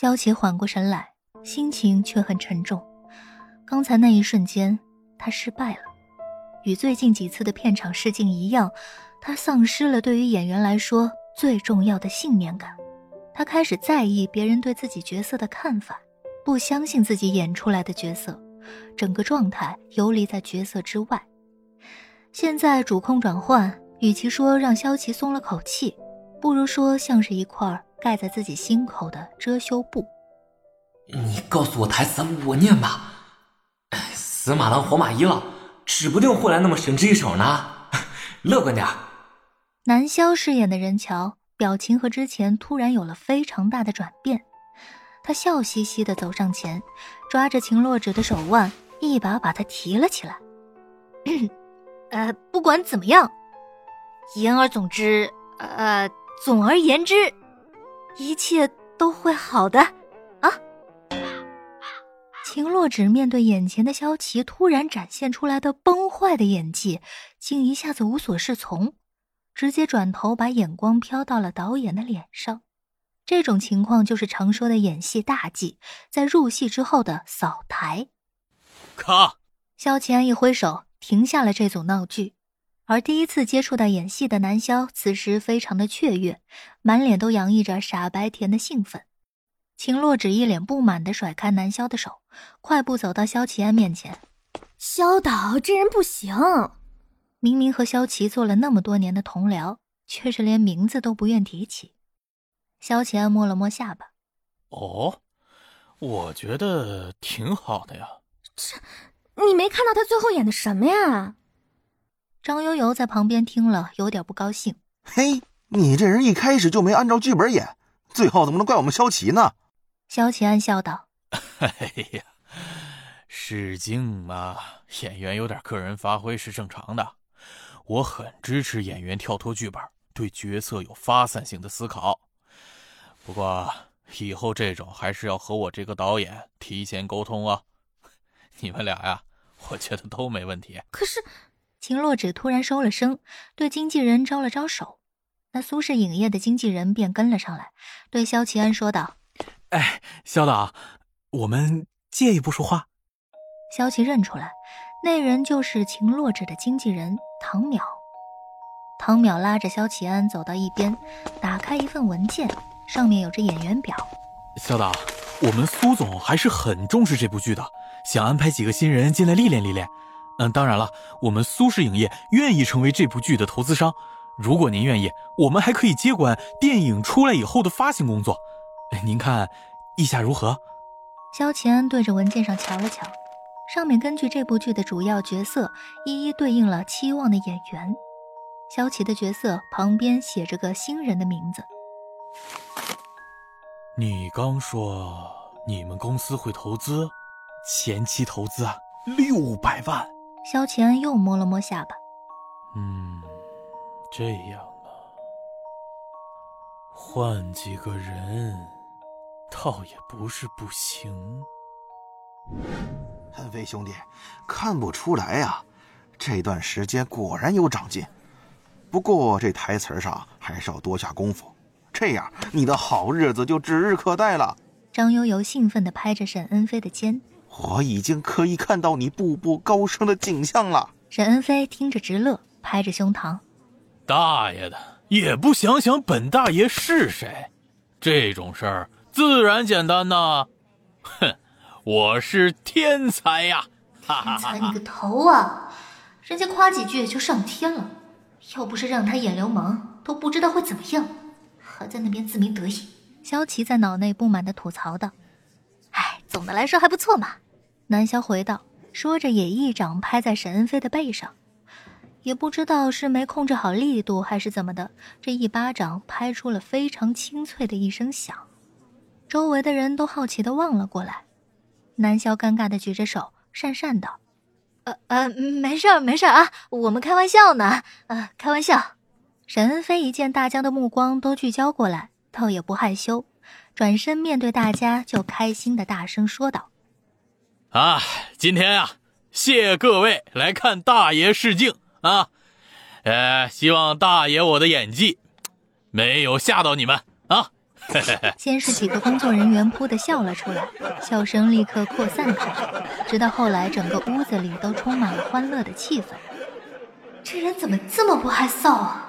萧琪缓过神来，心情却很沉重。刚才那一瞬间，他失败了，与最近几次的片场试镜一样，他丧失了对于演员来说最重要的信念感。他开始在意别人对自己角色的看法，不相信自己演出来的角色，整个状态游离在角色之外。现在主控转换，与其说让萧琪松了口气，不如说像是一块。盖在自己心口的遮羞布。你告诉我台词，我念吧。死马当活马医了，指不定会来那么神之一手呢。乐观点。南萧饰演的任乔，表情和之前突然有了非常大的转变。他笑嘻嘻的走上前，抓着秦洛芷的手腕，一把把她提了起来。呃，不管怎么样，言而总之，呃，总而言之。一切都会好的，啊！秦洛芷面对眼前的萧琪突然展现出来的崩坏的演技，竟一下子无所适从，直接转头把眼光飘到了导演的脸上。这种情况就是常说的演戏大忌，在入戏之后的扫台。卡！萧乾一挥手，停下了这组闹剧。而第一次接触到演戏的南萧，此时非常的雀跃，满脸都洋溢着傻白甜的兴奋。秦洛只一脸不满的甩开南萧的手，快步走到萧齐安面前：“萧导，这人不行。明明和萧齐做了那么多年的同僚，却是连名字都不愿提起。”萧齐安摸了摸下巴：“哦，我觉得挺好的呀。这，你没看到他最后演的什么呀？”张悠悠在旁边听了，有点不高兴。嘿，你这人一开始就没按照剧本演，最后怎么能怪我们萧琪呢？萧琪暗笑道：“哎呀，试镜嘛，演员有点个人发挥是正常的。我很支持演员跳脱剧本，对角色有发散性的思考。不过以后这种还是要和我这个导演提前沟通啊。你们俩呀，我觉得都没问题。可是……”秦洛芷突然收了声，对经纪人招了招手，那苏氏影业的经纪人便跟了上来，对萧齐安说道：“哎，萧导，我们借一步说话。”萧齐认出来，那人就是秦洛芷的经纪人唐淼。唐淼拉着萧齐安走到一边，打开一份文件，上面有着演员表。萧导，我们苏总还是很重视这部剧的，想安排几个新人进来历练历练。嗯，当然了，我们苏氏影业愿意成为这部剧的投资商。如果您愿意，我们还可以接管电影出来以后的发行工作。您看，意下如何？萧乾对着文件上瞧了瞧，上面根据这部剧的主要角色一一对应了期望的演员。萧琪的角色旁边写着个新人的名字。你刚说你们公司会投资，前期投资啊，六百万。萧乾又摸了摸下巴，嗯，这样啊，换几个人，倒也不是不行。恩飞兄弟，看不出来呀，这段时间果然有长进。不过这台词上还是要多下功夫，这样你的好日子就指日可待了。张悠悠兴奋地拍着沈恩飞的肩。我已经可以看到你步步高升的景象了。沈恩飞听着直乐，拍着胸膛：“大爷的，也不想想本大爷是谁？这种事儿自然简单呐！哼，我是天才呀！天才你个头啊！人家夸几句就上天了，要不是让他演流氓，都不知道会怎么样，还在那边自鸣得意。”萧琪在脑内不满的吐槽道。总的来说还不错嘛，南萧回道，说着也一掌拍在沈恩飞的背上，也不知道是没控制好力度还是怎么的，这一巴掌拍出了非常清脆的一声响，周围的人都好奇的望了过来，南萧尴尬的举着手，讪讪道：“呃呃，没事儿没事儿啊，我们开玩笑呢，呃，开玩笑。”沈恩飞一见大家的目光都聚焦过来，倒也不害羞。转身面对大家，就开心的大声说道：“啊，今天啊，谢各位来看大爷试镜啊，呃，希望大爷我的演技没有吓到你们啊。先是几个工作人员扑的笑了出来，笑声立刻扩散开，直到后来整个屋子里都充满了欢乐的气氛。这人怎么这么不害臊啊？